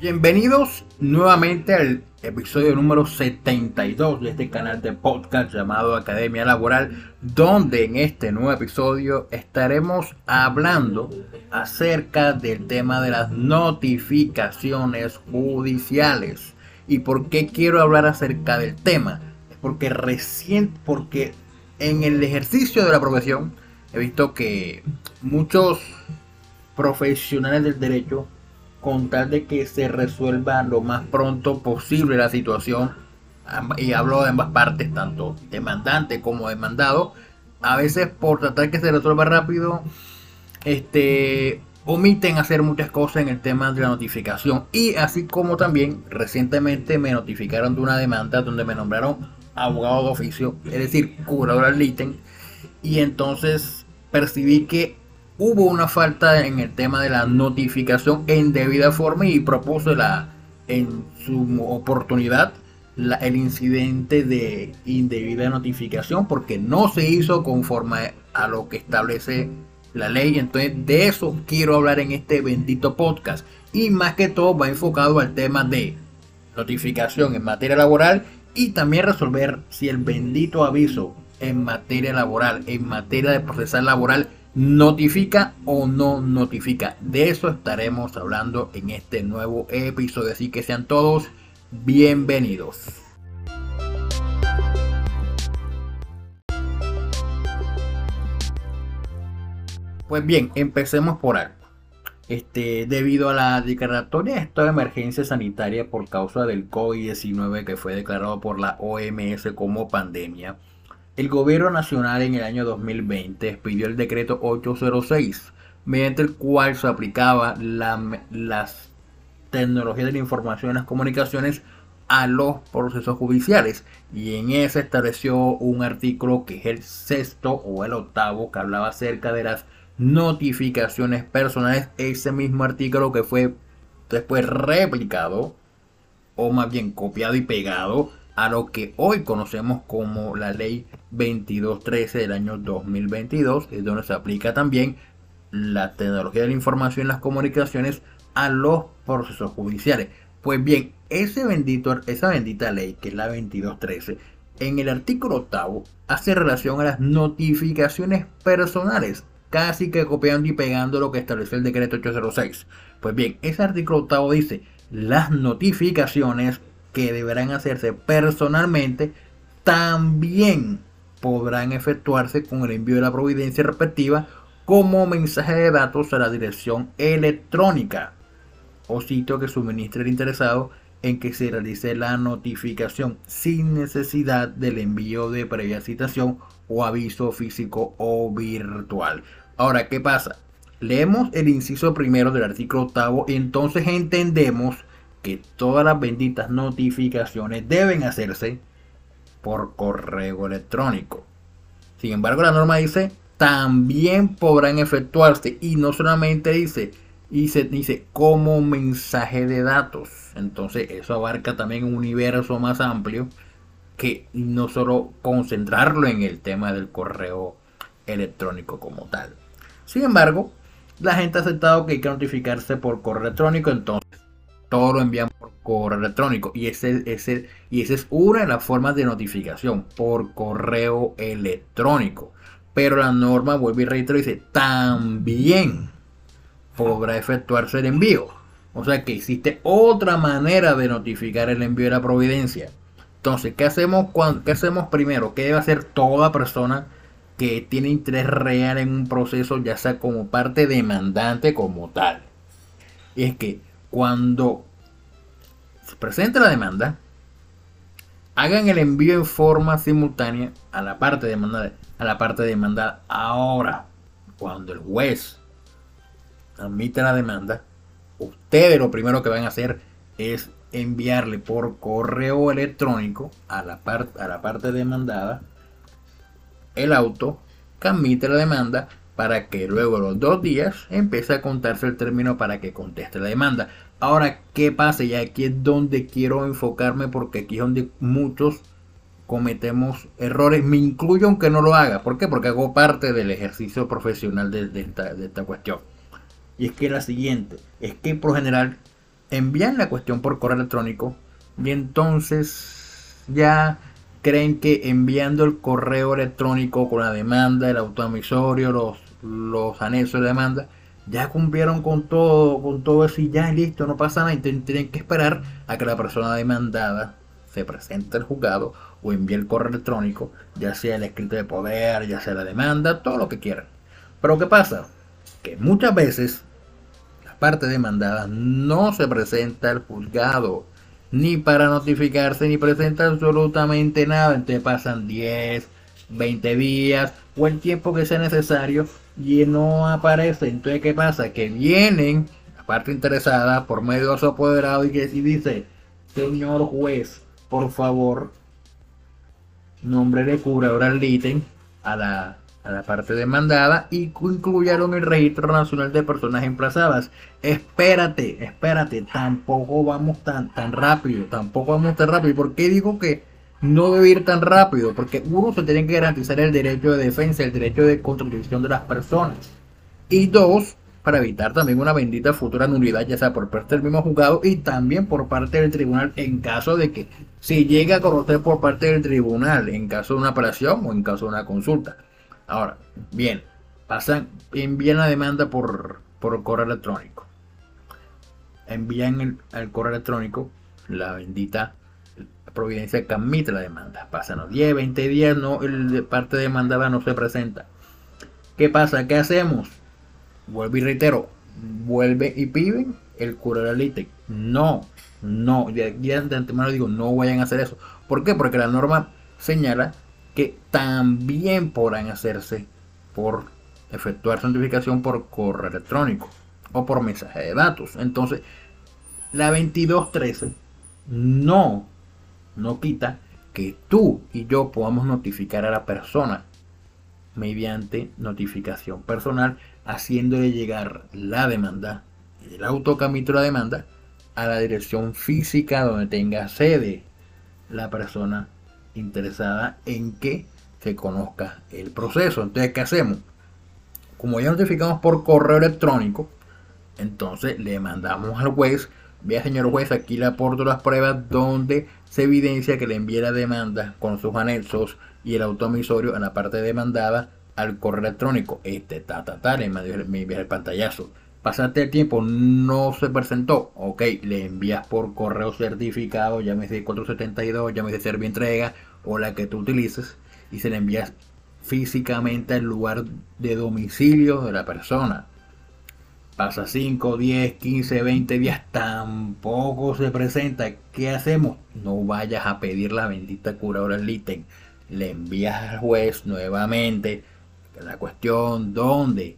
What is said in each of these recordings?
Bienvenidos nuevamente al episodio número 72 de este canal de podcast llamado Academia Laboral, donde en este nuevo episodio estaremos hablando acerca del tema de las notificaciones judiciales. ¿Y por qué quiero hablar acerca del tema? Porque recién, porque en el ejercicio de la profesión he visto que muchos profesionales del derecho con tal de que se resuelva lo más pronto posible la situación, y hablo de ambas partes, tanto demandante como demandado, a veces por tratar que se resuelva rápido, este, omiten hacer muchas cosas en el tema de la notificación. Y así como también recientemente me notificaron de una demanda donde me nombraron abogado de oficio, es decir, curador al ítem, y entonces percibí que hubo una falta en el tema de la notificación en debida forma y propuse la, en su oportunidad el incidente de indebida notificación porque no se hizo conforme a lo que establece la ley. Entonces de eso quiero hablar en este bendito podcast. Y más que todo va enfocado al tema de notificación en materia laboral y también resolver si el bendito aviso en materia laboral, en materia de procesal laboral, notifica o no notifica. De eso estaremos hablando en este nuevo episodio. Así que sean todos bienvenidos. Pues bien, empecemos por algo. Este, debido a la declaratoria de estado de emergencia sanitaria por causa del COVID-19 que fue declarado por la OMS como pandemia, el gobierno nacional en el año 2020 expidió el decreto 806, mediante el cual se aplicaba las tecnologías de la información y las comunicaciones a los procesos judiciales. Y en ese estableció un artículo que es el sexto o el octavo que hablaba acerca de las notificaciones personales. Ese mismo artículo que fue después replicado o más bien copiado y pegado a lo que hoy conocemos como la ley 2213 del año 2022, es donde se aplica también la tecnología de la información y las comunicaciones a los procesos judiciales. Pues bien, ese bendito, esa bendita ley, que es la 2213, en el artículo octavo hace relación a las notificaciones personales, casi que copiando y pegando lo que establece el decreto 806. Pues bien, ese artículo octavo dice, las notificaciones que deberán hacerse personalmente también podrán efectuarse con el envío de la providencia respectiva como mensaje de datos a la dirección electrónica o sitio que suministre el interesado en que se realice la notificación sin necesidad del envío de previa citación o aviso físico o virtual. Ahora, ¿qué pasa? Leemos el inciso primero del artículo octavo y entonces entendemos que todas las benditas notificaciones deben hacerse por correo electrónico. Sin embargo, la norma dice también podrán efectuarse y no solamente dice, dice, dice como mensaje de datos. Entonces eso abarca también un universo más amplio que no solo concentrarlo en el tema del correo electrónico como tal. Sin embargo, la gente ha aceptado que hay que notificarse por correo electrónico, entonces todo lo envían por correo electrónico. Y ese, ese, y esa es una de las formas de notificación, por correo electrónico. Pero la norma, vuelve y reitero, dice, también podrá efectuarse el envío. O sea que existe otra manera de notificar el envío de la providencia. Entonces, ¿qué hacemos, cuando, ¿qué hacemos primero? ¿Qué debe hacer toda persona que tiene interés real en un proceso, ya sea como parte demandante como tal? Y es que cuando se presente la demanda, hagan el envío en forma simultánea a la parte demandada. A la parte demandada. Ahora, cuando el juez admite la demanda, ustedes lo primero que van a hacer es enviarle por correo electrónico a la, a la parte demandada el auto que admite la demanda para que luego los dos días empiece a contarse el término para que conteste la demanda. Ahora, ¿qué pasa? Y aquí es donde quiero enfocarme porque aquí es donde muchos cometemos errores. Me incluyo aunque no lo haga. ¿Por qué? Porque hago parte del ejercicio profesional de, esta, cuestión. Y es que la siguiente, es que por general envían la cuestión por correo electrónico y entonces ya creen que enviando el correo electrónico con la demanda, el autoamisorio, los, los anexos de demanda, ya cumplieron con todo, con todo eso y ya listo, no pasa nada. Y tienen que esperar a que la persona demandada se presente al juzgado o envíe el correo electrónico, ya sea el escrito de poder, ya sea la demanda, todo lo que quieran. Pero ¿qué pasa? Que muchas veces la parte demandada no se presenta al juzgado ni para notificarse ni presenta absolutamente nada. Entonces pasan 10, 20 días o el tiempo que sea necesario y no aparece. Entonces, ¿qué pasa? Que vienen la parte interesada por medio de su apoderado y que dice, señor juez, por favor, nombre de curador al ítem a la, a la parte demandada y incluyeron el registro nacional de personas emplazadas. Espérate, espérate, tampoco vamos tan, tan rápido, tampoco vamos tan rápido. ¿Por qué digo que no debe ir tan rápido? Porque uno se tiene que garantizar el derecho de defensa, el derecho de contribución de las personas. Y dos, para evitar también una bendita futura nulidad, ya sea por parte del mismo juzgado y también por parte del tribunal en caso de que se llegue a conocer por parte del tribunal, en caso de una apelación o en caso de una consulta. Ahora, bien, pasan, envían la demanda por, por correo electrónico. Envían el, correo electrónico la bendita providencia que la demanda. Pasan los 10, 20 días, no, el parte demandada no se presenta. ¿Qué pasa? ¿Qué hacemos? vuelvo y reitero, vuelve y piden el curar ítem. No, no, ya, de antemano digo, no vayan a hacer eso. ¿Por qué? Porque la norma señala que también podrán hacerse por efectuar notificación por correo electrónico o por mensaje de datos. Entonces, la 2213 no, no quita que tú y yo podamos notificar a la persona mediante notificación personal haciéndole llegar la demanda, el autocamito de la demanda, a la dirección física donde tenga sede la persona interesada en que se conozca el proceso. Entonces, ¿qué hacemos? Como ya notificamos por correo electrónico, entonces le mandamos al juez, vea señor juez, aquí le aporto las pruebas donde se evidencia que le envía la demanda con sus anexos y el automisorio en la parte demandada al correo electrónico, este, ta, ta, ta, le envía el pantallazo. Pasaste el tiempo, no se presentó, ok, le envías por correo certificado, llámese 472, llámese Servio Entrega o la que tú utilices, y se le envías físicamente al lugar de domicilio de la persona. Pasa 5, 10, 15, 20 días, tampoco se presenta. ¿Qué hacemos? No vayas a pedir la bendita curadora el ítem. Le envías al juez nuevamente la cuestión donde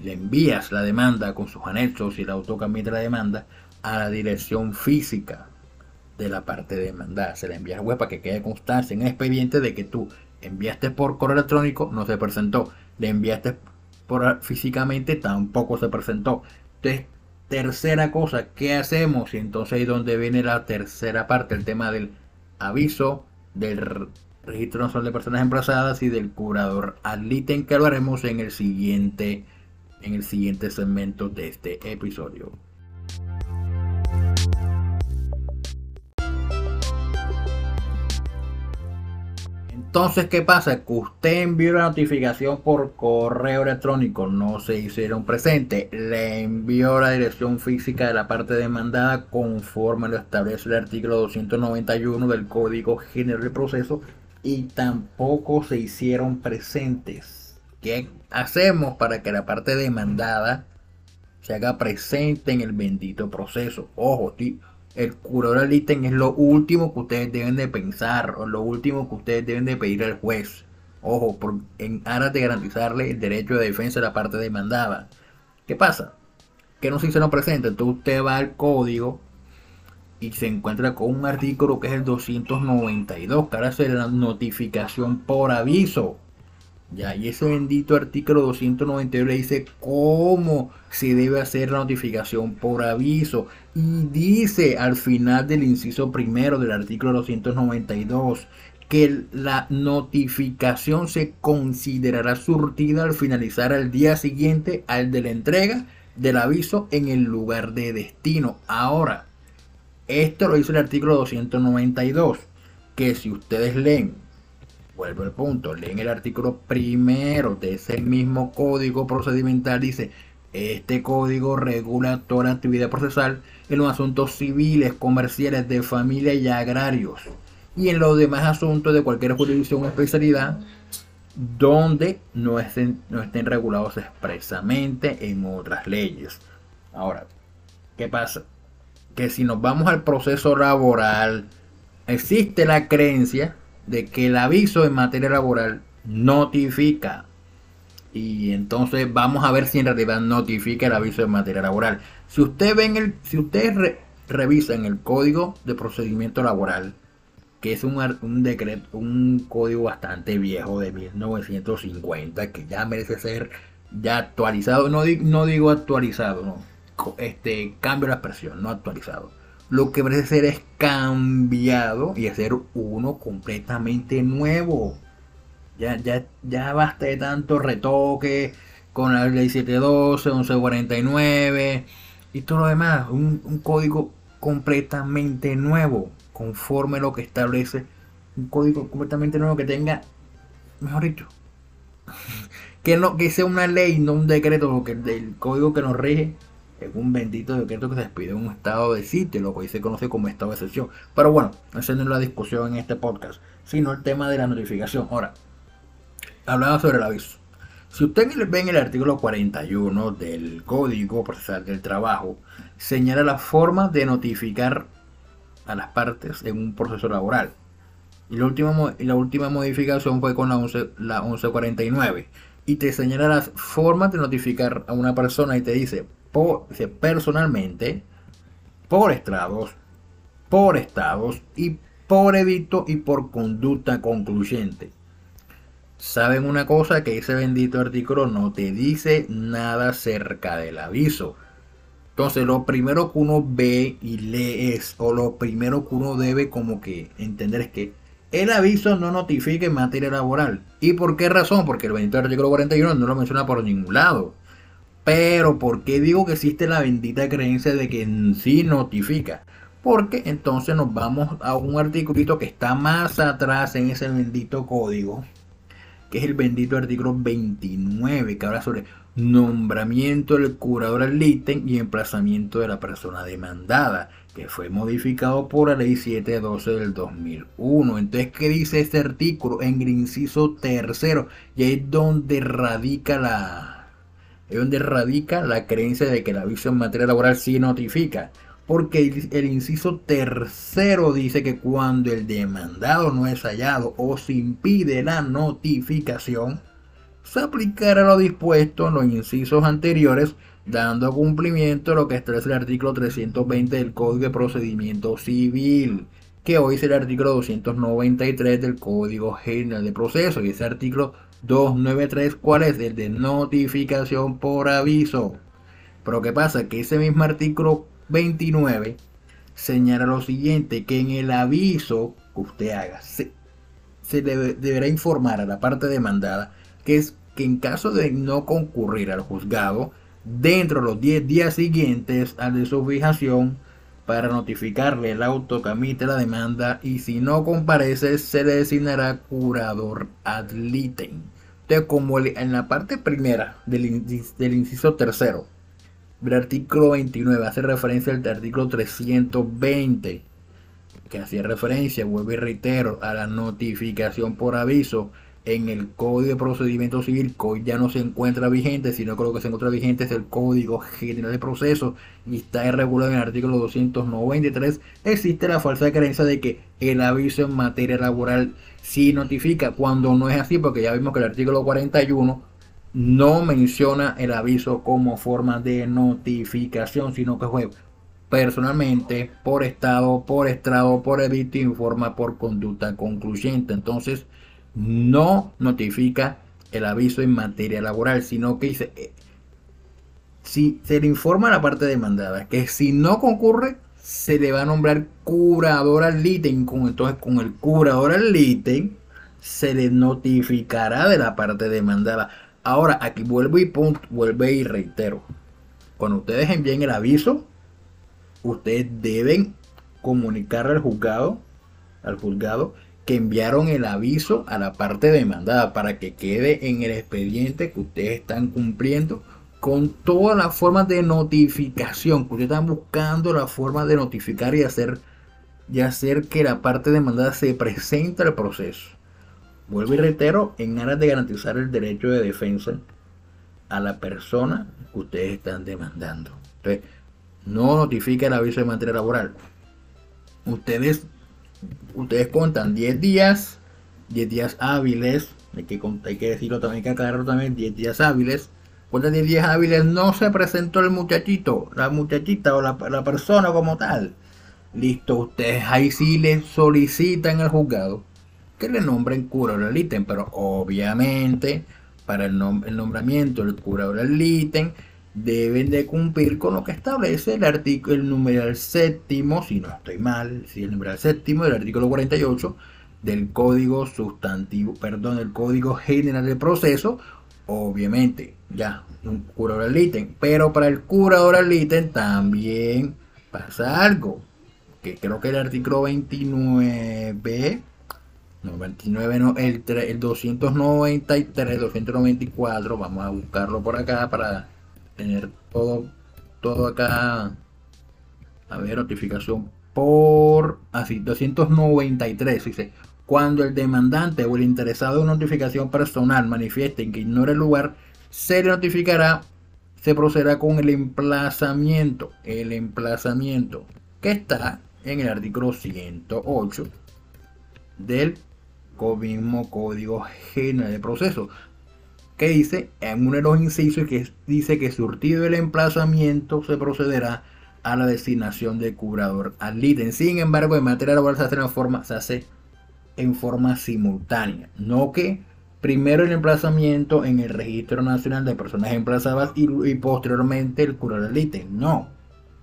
le envías la demanda con sus anexos y el de la demanda a la dirección física de la parte demandada. Se le envía al web para que quede constancia en el expediente de que tú enviaste por correo electrónico, no se presentó. Le enviaste físicamente, tampoco se presentó. Entonces, tercera cosa, ¿qué hacemos? Y entonces ahí donde viene la tercera parte, el tema del aviso, del registro nacional de personas emplazadas y del curador al ítem que lo haremos en el siguiente en el siguiente segmento de este episodio. Entonces, ¿qué pasa? Que usted envió la notificación por correo electrónico, no se hicieron presente, le envió la dirección física de la parte demandada conforme lo establece el artículo 291 del Código General de Proceso y tampoco se hicieron presentes. ¿Qué hacemos para que la parte demandada se haga presente en el bendito proceso? Ojo, el curador del ítem es lo último que ustedes deben de pensar o lo último que ustedes deben de pedir al juez. Ojo, por, en aras de garantizarle el derecho de defensa de la parte demandada. ¿Qué pasa? Que no se hicieron presentes. Entonces usted va al código y se encuentra con un artículo que es el 292, que ahora la notificación por aviso. Ya, y ese bendito artículo 292 le dice cómo se debe hacer la notificación por aviso. Y dice al final del inciso primero del artículo 292 que la notificación se considerará surtida al finalizar el día siguiente al de la entrega del aviso en el lugar de destino. Ahora, esto lo dice el artículo 292, que si ustedes leen, vuelvo al punto, leen el artículo primero de ese mismo código procedimental, dice, este código regula toda actividad procesal en los asuntos civiles, comerciales, de familia y agrarios, y en los demás asuntos de cualquier jurisdicción o especialidad donde no estén, no estén regulados expresamente en otras leyes. Ahora, ¿qué pasa? Que si nos vamos al proceso laboral, existe la creencia de que el aviso en materia laboral notifica. Y entonces vamos a ver si en realidad notifica el aviso en materia laboral. Si usted ven el, si ustedes revisan el código de procedimiento laboral, que es un, un decreto, un código bastante viejo de 1950 que ya merece ser ya actualizado. No, no digo actualizado, no. Este, cambio la expresión, no actualizado. Lo que merece ser es cambiado y hacer uno completamente nuevo. Ya, ya, ya basta de tanto retoque con la ley 712, 1149 y todo lo demás. Un, un código completamente nuevo conforme lo que establece un código completamente nuevo que tenga, mejor dicho, que no que sea una ley, no un decreto, porque el código que nos rige es un bendito decreto que se despide en un estado de sitio, lo que se conoce como estado de excepción. Pero bueno, esa no es la discusión en este podcast, sino el tema de la notificación. Ahora, hablaba sobre el aviso. Si usted ve en el artículo 41 del Código Procesal del Trabajo, señala la forma de notificar a las partes en un proceso laboral. Y la última, la última modificación fue con la, 11, la 1149. Y te señala las formas de notificar a una persona y te dice, por, personalmente, por estrados, por estados y por edicto y por conducta concluyente. ¿Saben una cosa? Que ese bendito artículo no te dice nada acerca del aviso. Entonces, lo primero que uno ve y lee es, o lo primero que uno debe como que entender es que el aviso no notifica en materia laboral. ¿Y por qué razón? Porque el bendito artículo 41 no lo menciona por ningún lado. Pero, ¿por qué digo que existe la bendita creencia de que sí notifica? Porque entonces nos vamos a un artículo que está más atrás en ese bendito código, que es el bendito artículo 29, que habla sobre nombramiento del curador al ítem y emplazamiento de la persona demandada, que fue modificado por la ley 712 del 2001. Entonces, ¿qué dice este artículo? En el inciso tercero, y ahí es donde radica la, es donde radica la creencia de que el aviso en materia laboral sí notifica. Porque el, inciso tercero dice que cuando el demandado no es hallado o se impide la notificación, se aplicará lo dispuesto en los incisos anteriores, dando cumplimiento a lo que establece el artículo 320 del Código de Procedimiento Civil, que hoy es el artículo 293 del Código General de Proceso, y ese artículo 293, ¿cuál es? El de notificación por aviso. Pero ¿qué pasa? Que ese mismo artículo 29 señala lo siguiente, que en el aviso que usted haga, se, deberá informar a la parte demandada que es que en caso de no concurrir al juzgado, dentro de los 10 días siguientes a de su fijación, para notificarle el auto que admite la demanda y si no comparece se le designará curador ad litem. Entonces, como en la parte primera del, del inciso tercero, el artículo 29 hace referencia al artículo 320, que hacía referencia, vuelvo y reitero, a la notificación por aviso en el Código de Procedimiento Civil, que hoy ya no se encuentra vigente, sino que lo que se encuentra vigente es el Código General de Procesos y está regulado en el artículo 293, existe la falsa creencia de que el aviso en materia laboral sí notifica, cuando no es así, porque ya vimos que el artículo 41 no menciona el aviso como forma de notificación, sino que fue personalmente, por estado, por estrado, por edicto, informa por conducta concluyente. Entonces, no notifica el aviso en materia laboral, sino que dice, eh, si se le informa a la parte demandada que si no concurre, se le va a nombrar curador al ítem, entonces con el curador al ítem se le notificará de la parte demandada. Ahora, aquí vuelvo y punto, vuelvo y reitero. cuando ustedes envíen el aviso, ustedes deben comunicar al juzgado, al juzgado, que enviaron el aviso a la parte demandada para que quede en el expediente que ustedes están cumpliendo con todas las formas de notificación, que ustedes están buscando la forma de notificar y hacer, y hacer que la parte demandada se presente al proceso. Vuelvo y reitero, en aras de garantizar el derecho de defensa a la persona que ustedes están demandando. Entonces, no notifique el aviso de materia laboral. Ustedes ustedes contan 10 días, 10 días hábiles, hay que, hay decirlo también, que aclararlo también, 10 días hábiles. Cuando 10 días hábiles no se presentó el muchachito, la muchachita o la, persona como tal. Listo, ustedes ahí sí le solicitan al juzgado que le nombren cura del ítem, pero obviamente para el, el nombramiento del cura del ítem deben de cumplir con lo que establece el artículo, el numeral séptimo, si no estoy mal, si el numeral séptimo del artículo 48 del Código Sustantivo, perdón, el Código General del Proceso, obviamente, ya, un curador ítem, pero para el curador al ítem también pasa algo, que creo que el artículo 29, no, 29 no, el, el 293, 294, vamos a buscarlo por acá para tener todo, todo acá. A ver, notificación por así, 293. Dice, cuando el demandante o el interesado en notificación personal manifiesten que ignora el lugar, se le notificará, se procederá con el emplazamiento, el emplazamiento que está en el artículo 108 del mismo Código General de Proceso que dice en uno de los incisos que dice que surtido el emplazamiento se procederá a la designación de curador al ítem. Sin embargo, en materia laboral se hace, en forma, se hace en forma simultánea, no que primero el emplazamiento en el registro nacional de personas emplazadas y, posteriormente el curador al ítem. No,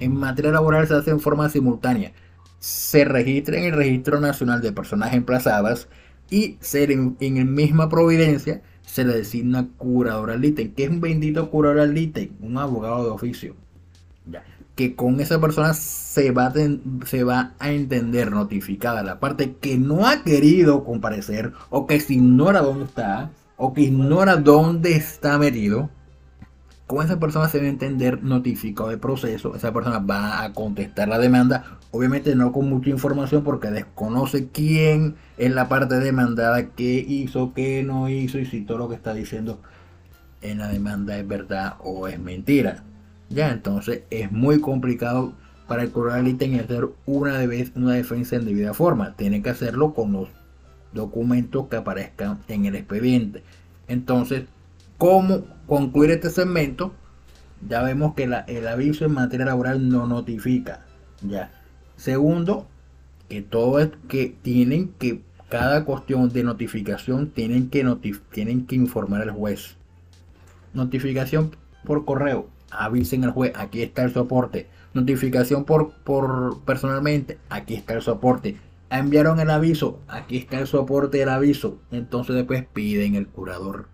en materia laboral se hace en forma simultánea. Se registra en el registro nacional de personas emplazadas y se en, en misma providencia se le designa curador al ítem. que es un bendito curador al ítem? Un abogado de oficio. Ya. Que con esa persona se va, a se va a entender notificada la parte que no ha querido comparecer o que se ignora dónde está o que ignora dónde está metido con esa persona se debe entender notificado de proceso, esa persona va a contestar la demanda, obviamente no con mucha información porque desconoce quién es la parte demandada, qué hizo, qué no hizo y si todo lo que está diciendo en la demanda es verdad o es mentira. Ya, entonces es muy complicado para el y hacer una, vez una defensa en debida forma. Tiene que hacerlo con los documentos que aparezcan en el expediente. Entonces, cómo concluir este segmento, ya vemos que el aviso en materia laboral no notifica. Ya. Segundo, que todo es que tienen que, cada cuestión de notificación tienen que, tienen que informar al juez. Notificación por correo, avisen al juez, aquí está el soporte. Notificación por, por personalmente, aquí está el soporte. Enviaron el aviso, aquí está el soporte del aviso. Entonces después piden el curador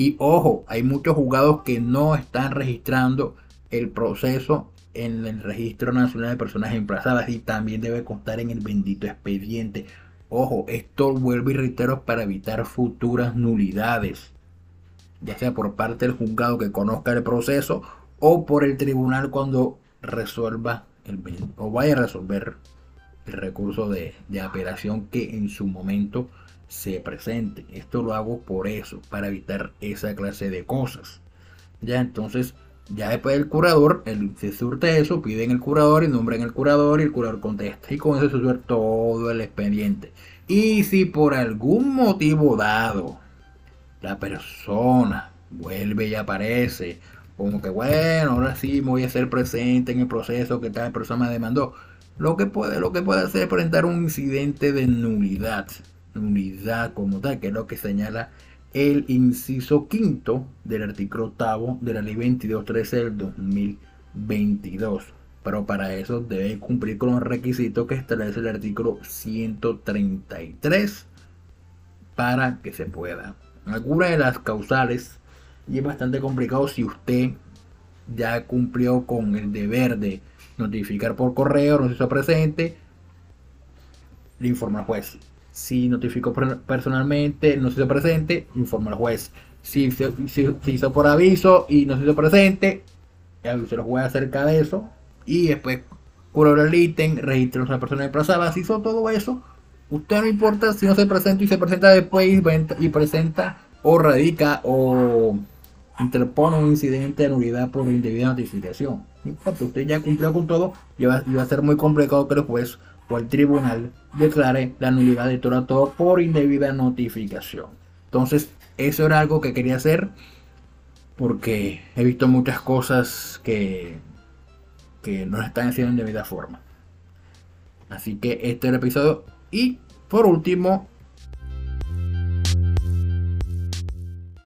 y ojo, hay muchos juzgados que no están registrando el proceso en el Registro Nacional de Personas Emplazadas y también debe constar en el bendito expediente. Ojo, esto vuelvo y reitero para evitar futuras nulidades, ya sea por parte del juzgado que conozca el proceso o por el tribunal cuando resuelva el, o vaya a resolver el recurso de, de apelación que en su momento se presente. Esto lo hago por eso, para evitar esa clase de cosas. Ya entonces, ya después del curador, el, se surte eso, piden el curador y nombran el curador y el curador contesta. Y con eso se surte todo el expediente. Y si por algún motivo dado la persona vuelve y aparece, como que bueno, ahora sí me voy a hacer presente en el proceso que tal persona me demandó. Lo que puede, lo que puede hacer es presentar un incidente de nulidad unidad como tal, que es lo que señala el inciso quinto del artículo octavo de la ley 2213 del 2022. Pero para eso debe cumplir con los requisitos que establece el artículo 133 para que se pueda. Algunas de las causales, y es bastante complicado si usted ya cumplió con el deber de notificar por correo, no se hizo presente, le informa al juez. Si notificó personalmente, no se hizo presente, informa al juez. Si se, hizo por aviso y no se hizo presente, se lo juez acerca de eso. Y después curó el ítem, registra a una persona desplazada. Si hizo todo eso, usted no importa si no se presenta y se presenta después y, presenta o radica o interpone un incidente de nulidad por indebida notificación. No importa, usted ya cumplió con todo y va, a ser muy complicado que el juez o el tribunal declare la nulidad de todo, todo por indebida notificación. Entonces, eso era algo que quería hacer porque he visto muchas cosas que, que no están haciendo en debida forma. Así que este es el episodio. Y por último,